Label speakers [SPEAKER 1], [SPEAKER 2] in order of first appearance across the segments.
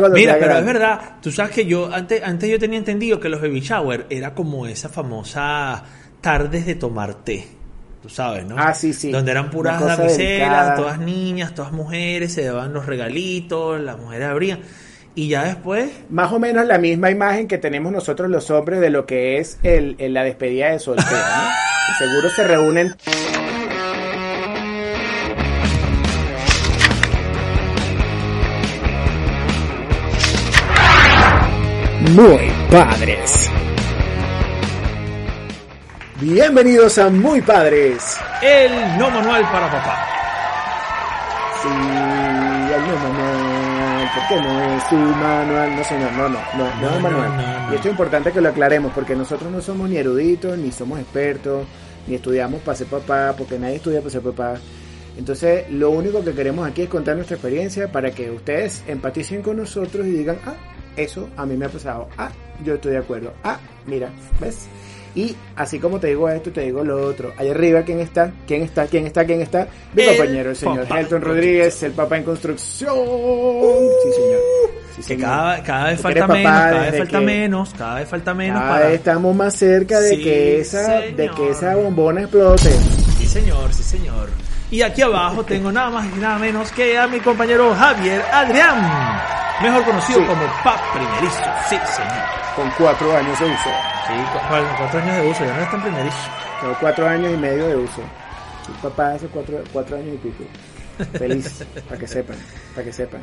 [SPEAKER 1] Mira, pero es verdad, tú sabes que yo antes, antes yo tenía entendido que los baby shower era como esa famosa tardes de tomar té. Tú sabes, ¿no?
[SPEAKER 2] Ah, sí, sí.
[SPEAKER 1] Donde eran puras damiselas,
[SPEAKER 2] delicada.
[SPEAKER 1] todas niñas, todas mujeres, se daban los regalitos, las mujeres abrían. Y ya después,
[SPEAKER 2] Más o menos la misma imagen que tenemos nosotros los hombres de lo que es el, el- la despedida de soltero, ¿no? Seguro se reúnen muy padres. Bienvenidos a Muy Padres.
[SPEAKER 1] el no manual para papá.
[SPEAKER 2] Sí, el no manual, ¿por qué no es su manual? No, señor, no, no, no, no,
[SPEAKER 1] No,
[SPEAKER 2] es manual.
[SPEAKER 1] no, no, no.
[SPEAKER 2] Y esto es importante que lo aclaremos, porque nosotros no somos ni eruditos, ni somos expertos, ni estudiamos para ser papá, porque nadie estudia para ser papá. Entonces, lo único que queremos aquí es contar nuestra experiencia para que ustedes empaticen con nosotros y digan, ah, eso a mí me ha pasado, ah, yo estoy de acuerdo, ah, mira, ¿ves? Y así como te digo esto, te digo lo otro. Allá arriba, ¿quién está? ¿Quién está? ¿Quién está? ¿Quién está? Mi
[SPEAKER 1] El
[SPEAKER 2] compañero, el señor
[SPEAKER 1] en
[SPEAKER 2] Rodríguez, el papá en construcción. sí, señor. Sí,
[SPEAKER 1] Que
[SPEAKER 2] señor.
[SPEAKER 1] cada, cada vez falta menos, cada vez falta
[SPEAKER 2] que-
[SPEAKER 1] menos, cada vez falta menos
[SPEAKER 2] Cada
[SPEAKER 1] para...
[SPEAKER 2] vez estamos más cerca de
[SPEAKER 1] Sí,
[SPEAKER 2] que esa, de que esa bombona explote.
[SPEAKER 1] Sí, señor, sí, señor. Y aquí abajo tengo nada más y nada menos que a mi compañero Javier Adrián, mejor conocido
[SPEAKER 2] Sí.
[SPEAKER 1] como Pap Primerizo. Sí, señor.
[SPEAKER 2] Con cuatro años de uso.
[SPEAKER 1] Sí, cu- cu- cuatro años de uso, ya no es tan primerizo.
[SPEAKER 2] Tengo cuatro años y medio de uso. Soy papá hace cuatro, cuatro años y pico. Feliz, para que sepan, para que sepan.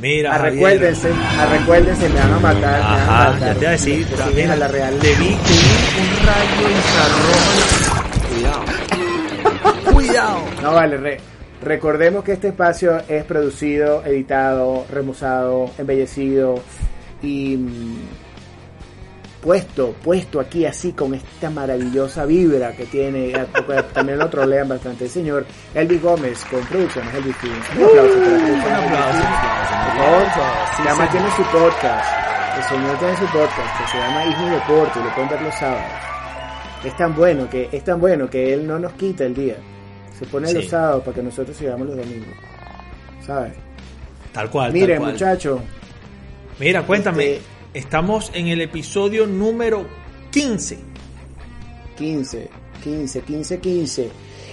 [SPEAKER 1] Mira, Javier.
[SPEAKER 2] recuérdense, recuérdense, me van a matar. me van a matar.
[SPEAKER 1] ya te iba a decir, también
[SPEAKER 2] a la real.
[SPEAKER 1] Te vi, vi un rayo infrarrojo. Cuidado. Cuidado.
[SPEAKER 2] No vale, re- recordemos que este espacio es producido, editado, remozado, embellecido y mm, puesto, puesto aquí así con esta maravillosa vibra que tiene. También lo trolean bastante el señor Elvis Gómez con Producciones Elvis Films. Un aplauso para
[SPEAKER 1] aplauso,
[SPEAKER 2] Elvis
[SPEAKER 1] un aplauso.
[SPEAKER 2] Por favor,
[SPEAKER 1] Sí,
[SPEAKER 2] además
[SPEAKER 1] señor.
[SPEAKER 2] tiene su podcast. El señor tiene su podcast que se llama Hijo Deporte y lo pueden ver los sábados. Es tan bueno que es tan bueno que él no nos quita el día. Se pone
[SPEAKER 1] Sí.
[SPEAKER 2] los sábados para que nosotros sigamos los domingos. ¿Sabes?
[SPEAKER 1] Tal cual.
[SPEAKER 2] Miren,
[SPEAKER 1] cual.
[SPEAKER 2] muchachos,
[SPEAKER 1] Mira, cuéntame.
[SPEAKER 2] Este-
[SPEAKER 1] Estamos en el episodio número 15.
[SPEAKER 2] 15, 15, 15, 15.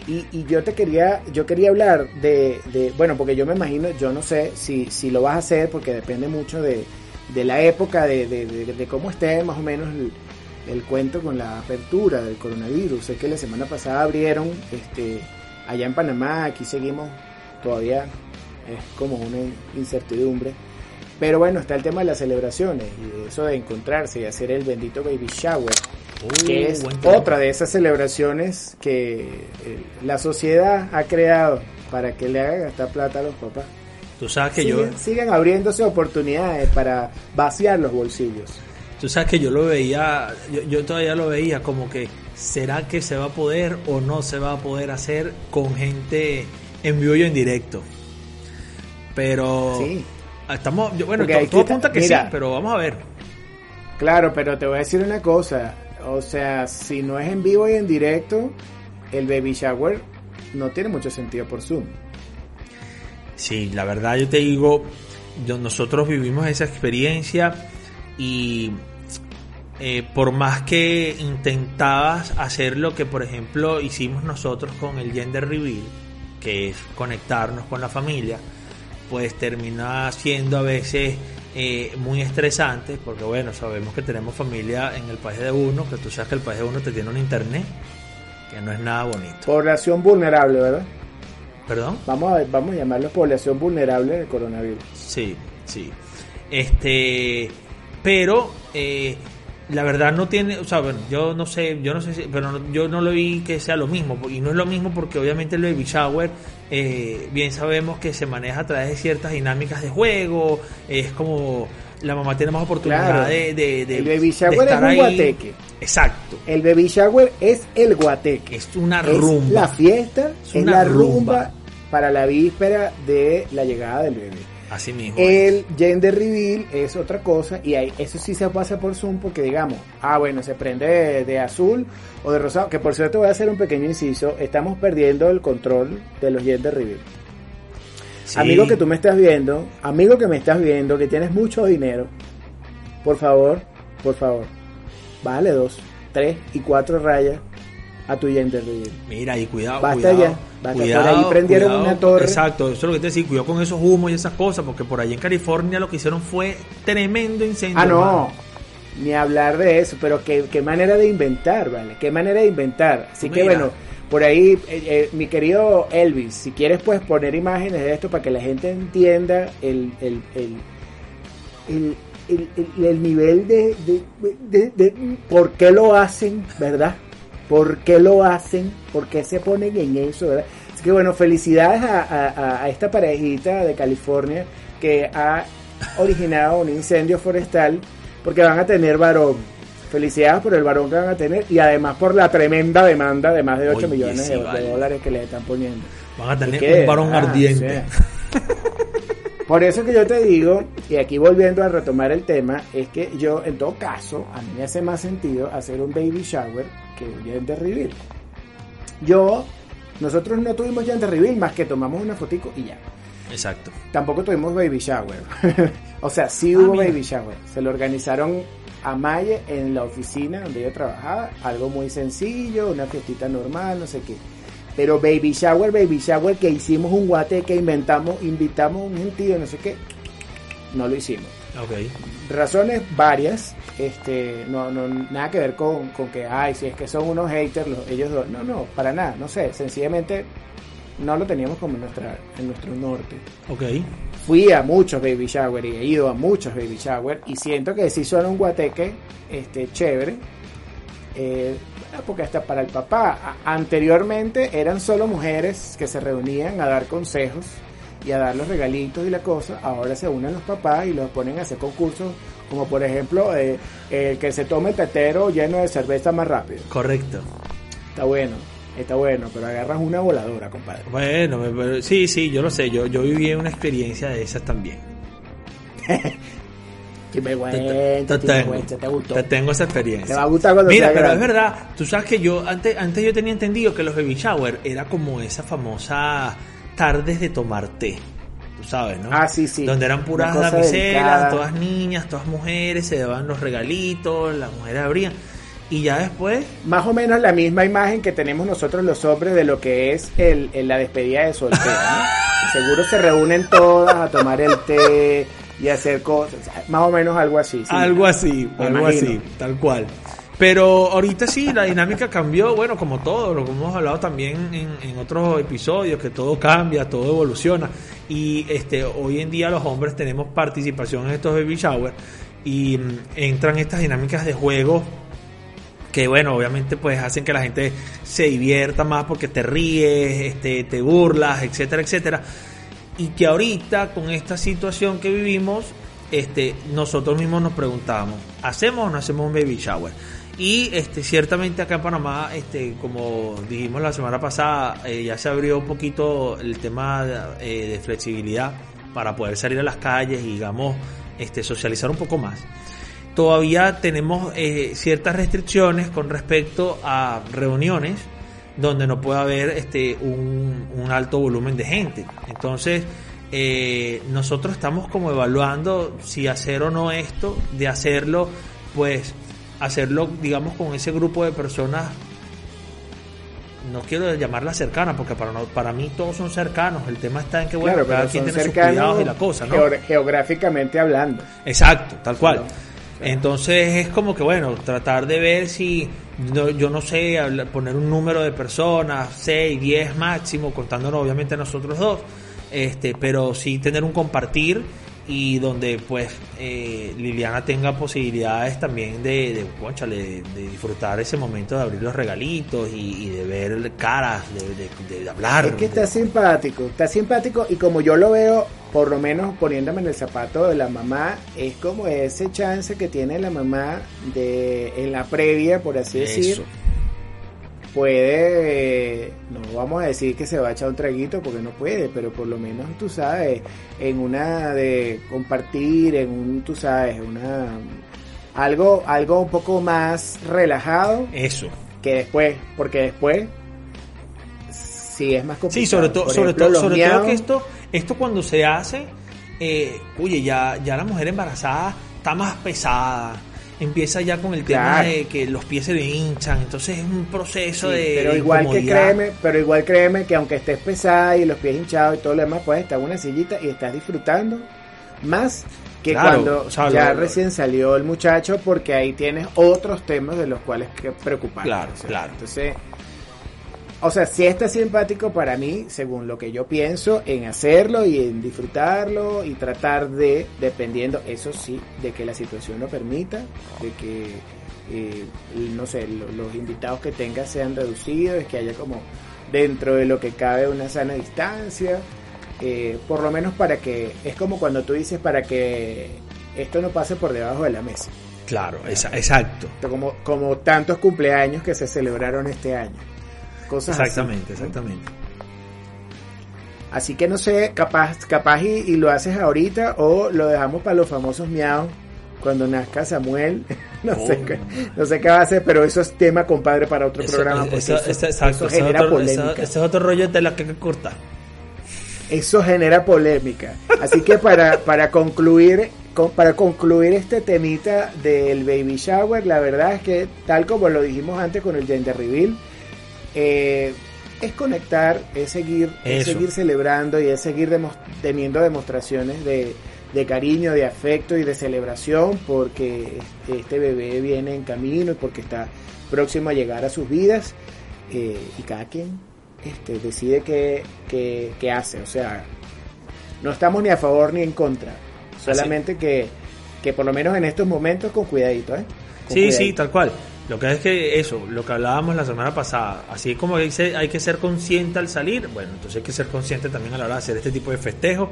[SPEAKER 2] Y, y yo te quería, yo quería hablar de, de- bueno, porque yo me imagino, yo no sé si, si lo vas a hacer, porque depende mucho de, de la época, de, de- de- de cómo esté más o menos el, el cuento con la apertura del coronavirus. Sé que la semana pasada abrieron, este, allá en Panamá, aquí seguimos todavía, es como una incertidumbre. Pero bueno, está el tema de las celebraciones y eso de encontrarse y hacer el bendito baby shower que es otra de esas celebraciones que eh, la sociedad ha creado para que le haga gastar plata a los papás.
[SPEAKER 1] Tú sabes que
[SPEAKER 2] Siguen,
[SPEAKER 1] yo,
[SPEAKER 2] siguen abriéndose oportunidades para vaciar los bolsillos.
[SPEAKER 1] tú sabes que yo lo veía, yo, yo todavía lo veía como que será que se va a poder o no se va a poder hacer con gente en vivo y en directo. Pero
[SPEAKER 2] Sí,
[SPEAKER 1] estamos, yo- bueno, todo, todo apunta que
[SPEAKER 2] mira.
[SPEAKER 1] sí, pero vamos a ver.
[SPEAKER 2] claro, pero te voy a decir una cosa. O sea, si no es en vivo y en directo, el baby shower no tiene mucho sentido por Zoom.
[SPEAKER 1] Sí, la verdad yo te digo, yo- nosotros vivimos esa experiencia y eh, por más que intentabas hacer lo que por ejemplo hicimos nosotros con el gender reveal, que es conectarnos con la familia, pues termina siendo a veces eh, muy estresante, porque bueno, sabemos que tenemos familia en el país de uno, que tú sabes que el país de uno te tiene un internet, que no es nada bonito.
[SPEAKER 2] Población vulnerable, ¿verdad?
[SPEAKER 1] ¿Perdón?
[SPEAKER 2] Vamos a, vamos a llamarlo población vulnerable del coronavirus.
[SPEAKER 1] Sí, sí. Este, pero eh, la verdad no tiene, o sea, bueno, yo no sé, yo no sé, si, pero no- yo no lo vi que sea lo mismo y no es lo mismo porque obviamente el baby shower eh, bien sabemos que se maneja a través de ciertas dinámicas de juego, es como la mamá tiene más oportunidad
[SPEAKER 2] Claro.
[SPEAKER 1] de, de, de-
[SPEAKER 2] El baby
[SPEAKER 1] de
[SPEAKER 2] shower es
[SPEAKER 1] estar
[SPEAKER 2] un
[SPEAKER 1] ahí.
[SPEAKER 2] guateque.
[SPEAKER 1] Exacto,
[SPEAKER 2] El baby shower es el guateque.
[SPEAKER 1] es una
[SPEAKER 2] Es
[SPEAKER 1] rumba.
[SPEAKER 2] la fiesta,
[SPEAKER 1] Es
[SPEAKER 2] es,
[SPEAKER 1] una
[SPEAKER 2] la
[SPEAKER 1] rumba.
[SPEAKER 2] rumba para la víspera de la llegada del bebé.
[SPEAKER 1] Así mismo.
[SPEAKER 2] El gender reveal es otra cosa y ahí, eso sí se pasa por Zoom porque digamos, ah bueno, se prende de, de azul o de rosado, que por cierto voy a hacer un pequeño inciso, estamos perdiendo el control de los gender reveal. Amigo que tú me estás viendo, amigo que me estás viendo, que tienes mucho dinero, por favor, por favor, bájale dos, tres y cuatro rayas a tu Gender Reveal.
[SPEAKER 1] Mira, y cuidado,
[SPEAKER 2] Basta
[SPEAKER 1] cuidado,
[SPEAKER 2] ya, basta.
[SPEAKER 1] cuidado,
[SPEAKER 2] por ahí prendieron
[SPEAKER 1] cuidado.
[SPEAKER 2] una torre.
[SPEAKER 1] Exacto, eso es lo que te decía, cuidado con esos humos y esas cosas, porque por ahí en California lo que hicieron fue tremendo incendio.
[SPEAKER 2] Ah, no,
[SPEAKER 1] hermano.
[SPEAKER 2] ni hablar de eso, pero qué, qué manera de inventar, ¿vale? Qué manera de inventar. Así que bueno, por ahí, eh, eh, mi querido Elvis, si quieres pues poner imágenes de esto para que la gente entienda el, el, el, el, el- el- el nivel de, de, de- de- por qué lo hacen, ¿verdad? ¿Por qué lo hacen? ¿Por qué se ponen en eso, verdad? Así que bueno, felicidades a, a- a esta parejita de California que ha originado un incendio forestal porque van a tener varón. Felicidades por el varón que van a tener y además por la tremenda demanda de más de 8
[SPEAKER 1] Oye,
[SPEAKER 2] millones
[SPEAKER 1] sí,
[SPEAKER 2] de,
[SPEAKER 1] vale.
[SPEAKER 2] dólares que le están poniendo.
[SPEAKER 1] Van a tener un varón
[SPEAKER 2] Ah,
[SPEAKER 1] ardiente.
[SPEAKER 2] Por eso que yo te digo, y aquí volviendo a retomar el tema, es que yo, en todo caso, a mí me hace más sentido hacer un baby shower que un gender reveal. Yo, nosotros no tuvimos gender reveal más que tomamos una fotico y ya.
[SPEAKER 1] Exacto.
[SPEAKER 2] Tampoco tuvimos baby shower. o sea, sí
[SPEAKER 1] Ah,
[SPEAKER 2] hubo baby shower. Se lo organizaron a Maye en la oficina donde yo trabajaba. Algo muy sencillo, una fiestita normal, no sé qué. Pero baby shower, baby shower, que hicimos un guate que inventamos, invitamos a un gentío, no sé qué. No lo hicimos.
[SPEAKER 1] Ok.
[SPEAKER 2] Razones varias, este, no, no, nada que ver con, con que, ay, si es que son unos haters, los- ellos dos. No, no, para nada, no sé, sencillamente no lo teníamos como en, nuestra, en nuestro norte
[SPEAKER 1] Ok.
[SPEAKER 2] fui a muchos baby shower y he ido a muchos baby shower y siento que sí son un guateque este chévere Eh, porque hasta para el papá anteriormente eran solo mujeres que se reunían a dar consejos y a dar los regalitos y la cosa ahora se unen los papás y los ponen a hacer concursos como por ejemplo eh, el que se tome el tetero lleno de cerveza más rápido
[SPEAKER 1] Correcto.
[SPEAKER 2] está bueno está bueno pero agarras una voladora compadre
[SPEAKER 1] Bueno, sí, sí, yo lo sé. Yo, yo viví una experiencia de esas también.
[SPEAKER 2] Qué
[SPEAKER 1] Te, te- te
[SPEAKER 2] te gustó
[SPEAKER 1] te tengo esa
[SPEAKER 2] te
[SPEAKER 1] experiencia.
[SPEAKER 2] va a gustar cuando
[SPEAKER 1] Mira, pero es verdad, tú sabes que yo antes, antes yo tenía entendido que los baby shower era como esa famosa tardes de tomar té. Tú sabes, ¿no?
[SPEAKER 2] Ah, sí, sí.
[SPEAKER 1] Donde eran puras damiselas, todas niñas, todas mujeres, se daban los regalitos, las mujeres abrían. Y ya después,
[SPEAKER 2] Más o menos la misma imagen que tenemos nosotros los hombres de lo que es el, el- la despedida de soltero, ¿no? Seguro se reúnen todas a tomar el té y hacer cosas. Más o menos algo así. sí.
[SPEAKER 1] algo así, algo
[SPEAKER 2] imagino.
[SPEAKER 1] así, tal cual. Pero ahorita sí, la dinámica cambió, bueno, como todo, lo que hemos hablado también en, en otros episodios, que todo cambia, todo evoluciona. Y este hoy en día los hombres tenemos participación en estos baby shower y mm, entran estas dinámicas de juego que bueno, obviamente pues hacen que la gente se divierta más porque te ríes, este, te burlas, etcétera, etcétera. Y que ahorita con esta situación que vivimos, este, nosotros mismos nos preguntamos, ¿hacemos o no hacemos un baby shower? Y este, ciertamente acá en Panamá, este, como dijimos la semana pasada, eh, ya se abrió un poquito el tema eh, de flexibilidad para poder salir a las calles y digamos este, socializar un poco más todavía tenemos eh, ciertas restricciones con respecto a reuniones donde no puede haber este un, un alto volumen de gente. Entonces, eh, nosotros estamos como evaluando si hacer o no esto, de hacerlo, pues hacerlo, digamos, con ese grupo de personas. No quiero llamarlas cercanas, porque para, no- para mí todos son cercanos. El tema está en que, bueno,
[SPEAKER 2] Claro,
[SPEAKER 1] cada quien tiene sus cuidados y la cosa, ¿no?
[SPEAKER 2] geográficamente hablando.
[SPEAKER 1] Exacto, tal cual. Entonces es como que bueno, tratar de ver si no- yo no sé, hablar- poner un número de personas, 6, 10 máximo, contándonos obviamente a nosotros dos, este, pero sí tener un compartir y donde pues eh, Liliana tenga posibilidades también de, de, cónchale, de, de disfrutar ese momento de abrir los regalitos y, y de ver caras, de, de- de hablar.
[SPEAKER 2] Es que está
[SPEAKER 1] de-
[SPEAKER 2] simpático, está simpático y como yo lo veo, por lo menos poniéndome en el zapato de la mamá, es como ese chance que tiene la mamá de en la previa, por así decir,
[SPEAKER 1] Eso.
[SPEAKER 2] puede, no vamos a decir que se va a echar un traguito porque no puede, pero por lo menos tú sabes, en una de compartir, en un, tú sabes, una algo, algo un poco más relajado
[SPEAKER 1] Eso.
[SPEAKER 2] que después, porque después sí es más complicado.
[SPEAKER 1] Sí, sobre todo, sobre todo, sobre todo que esto, esto cuando se hace, eh, oye, ya, ya la mujer embarazada está más pesada empieza ya con el tema de que los pies se le hinchan, entonces es un proceso de
[SPEAKER 2] pero igual que créeme, pero igual créeme que aunque estés pesada y los pies hinchados y todo lo demás, puedes estar en una sillita y estás disfrutando más que cuando ya recién salió el muchacho porque ahí tienes otros temas de los cuales que preocuparte.
[SPEAKER 1] Claro, claro.
[SPEAKER 2] Entonces, o sea, si está simpático para mí, según lo que yo pienso, en hacerlo y en disfrutarlo y tratar de, dependiendo, eso sí, de que la situación lo permita, de que, eh, no sé, los invitados que tenga sean reducidos, que haya como dentro de lo que cabe una sana distancia, eh, por lo menos para que, es como cuando tú dices, para que esto no pase por debajo de la mesa.
[SPEAKER 1] Claro, exacto.
[SPEAKER 2] Como, como tantos cumpleaños que se celebraron este año.
[SPEAKER 1] Cosas exactamente, exactamente.
[SPEAKER 2] Así que no sé, capaz, capaz y, lo haces ahorita o lo dejamos para los famosos miaos cuando nazca Samuel. No, sé qué, no sé qué va a hacer, pero eso es tema, compadre, para otro programa.
[SPEAKER 1] Eso, eso, genera polémica. Ese es otro rollo de la que corta.
[SPEAKER 2] Eso genera polémica. Así que para, para concluir para concluir este temita del baby shower, la verdad es que tal como lo dijimos antes con el gender reveal, eh, es conectar, es seguir, seguir celebrando y es seguir teniendo demostraciones de, cariño, de afecto y de celebración porque este bebé viene en camino y porque está próximo a llegar a sus vidas eh, y cada quien este, decide qué, qué, hace. O sea, no estamos ni a favor ni en contra, solamente que, que por lo menos en estos momentos con cuidadito. ¿eh?
[SPEAKER 1] sí, sí, tal cual. Lo que es que eso, lo que hablábamos la semana pasada, así como dice, hay que ser consciente al salir, bueno, entonces hay que ser consciente también a la hora de hacer este tipo de festejos.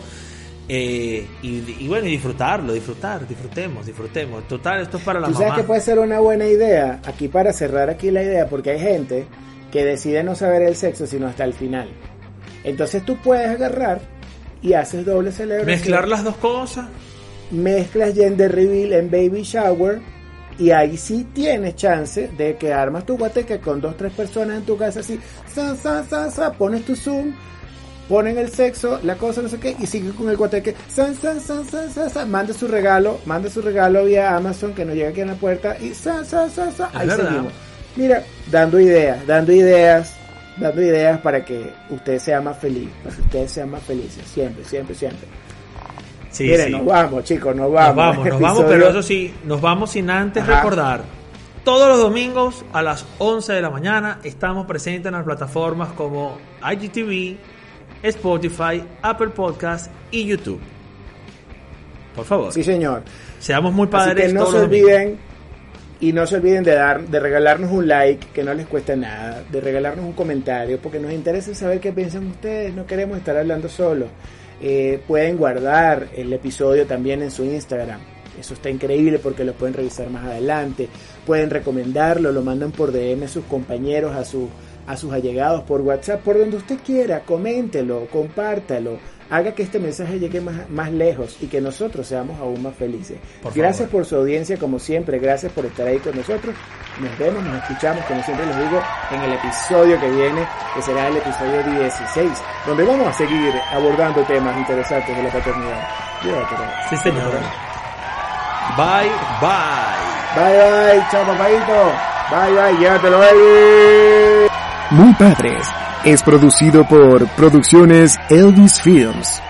[SPEAKER 1] Eh, y, bueno, y disfrutarlo, disfrutar, disfrutemos, disfrutemos. Total, esto es para la
[SPEAKER 2] ¿Tú sabes que puede ser una buena idea, aquí para cerrar aquí la idea, porque hay gente que decide no saber el sexo sino hasta el final. Entonces tú puedes agarrar y haces doble celebración.
[SPEAKER 1] Mezclar las dos cosas.
[SPEAKER 2] Mezclas gender reveal en baby shower y ahí sí tienes chance de que armas tu guateque con dos, tres personas en tu casa así, sa, sa, sa, sa, pones tu zoom, ponen el sexo, la cosa, no sé qué, y sigue con el guateque, sa, sa, sa, sa, sa, manda su regalo, manda su regalo vía Amazon que no llega aquí a la puerta y sa, sa, sa, sa, ahí seguimos. Mira, dando ideas, dando ideas, dando ideas para que usted sea más feliz, para que usted sea más feliz, siempre, siempre, siempre.
[SPEAKER 1] Sí, Miren,
[SPEAKER 2] nos vamos, chicos, nos vamos. Nos
[SPEAKER 1] vamos, nos vamos, pero eso sí, nos vamos sin antes recordar. Todos los domingos a las 11 de la mañana estamos presentes en las plataformas como IGTV, Spotify, Apple Podcast y YouTube. Por favor.
[SPEAKER 2] Sí, señor.
[SPEAKER 1] Seamos muy padres.
[SPEAKER 2] Así que no se olviden y no se olviden de dar, de regalarnos un like, que no les cuesta nada, de regalarnos un comentario, porque nos interesa saber qué piensan ustedes. No queremos estar hablando solo. Eh, pueden guardar el episodio también en su Instagram. Eso está increíble porque lo pueden revisar más adelante. Pueden recomendarlo, lo mandan por DM a sus compañeros, a, su, a sus allegados, por WhatsApp, por donde usted quiera. Coméntelo, compártalo haga que este mensaje llegue más, más lejos y que nosotros seamos aún más felices. gracias por su audiencia, como siempre, gracias por estar ahí con nosotros. Nos vemos, nos escuchamos, como siempre les digo, en el episodio que viene, que será el episodio 16, donde vamos a seguir abordando temas interesantes de la paternidad.
[SPEAKER 1] Sí, señor. Bye, bye.
[SPEAKER 2] Bye, bye. Chao, papadito. Bye, bye. Llévatelo ahí.
[SPEAKER 3] Muy padres es producido por Producciones Elvis Films.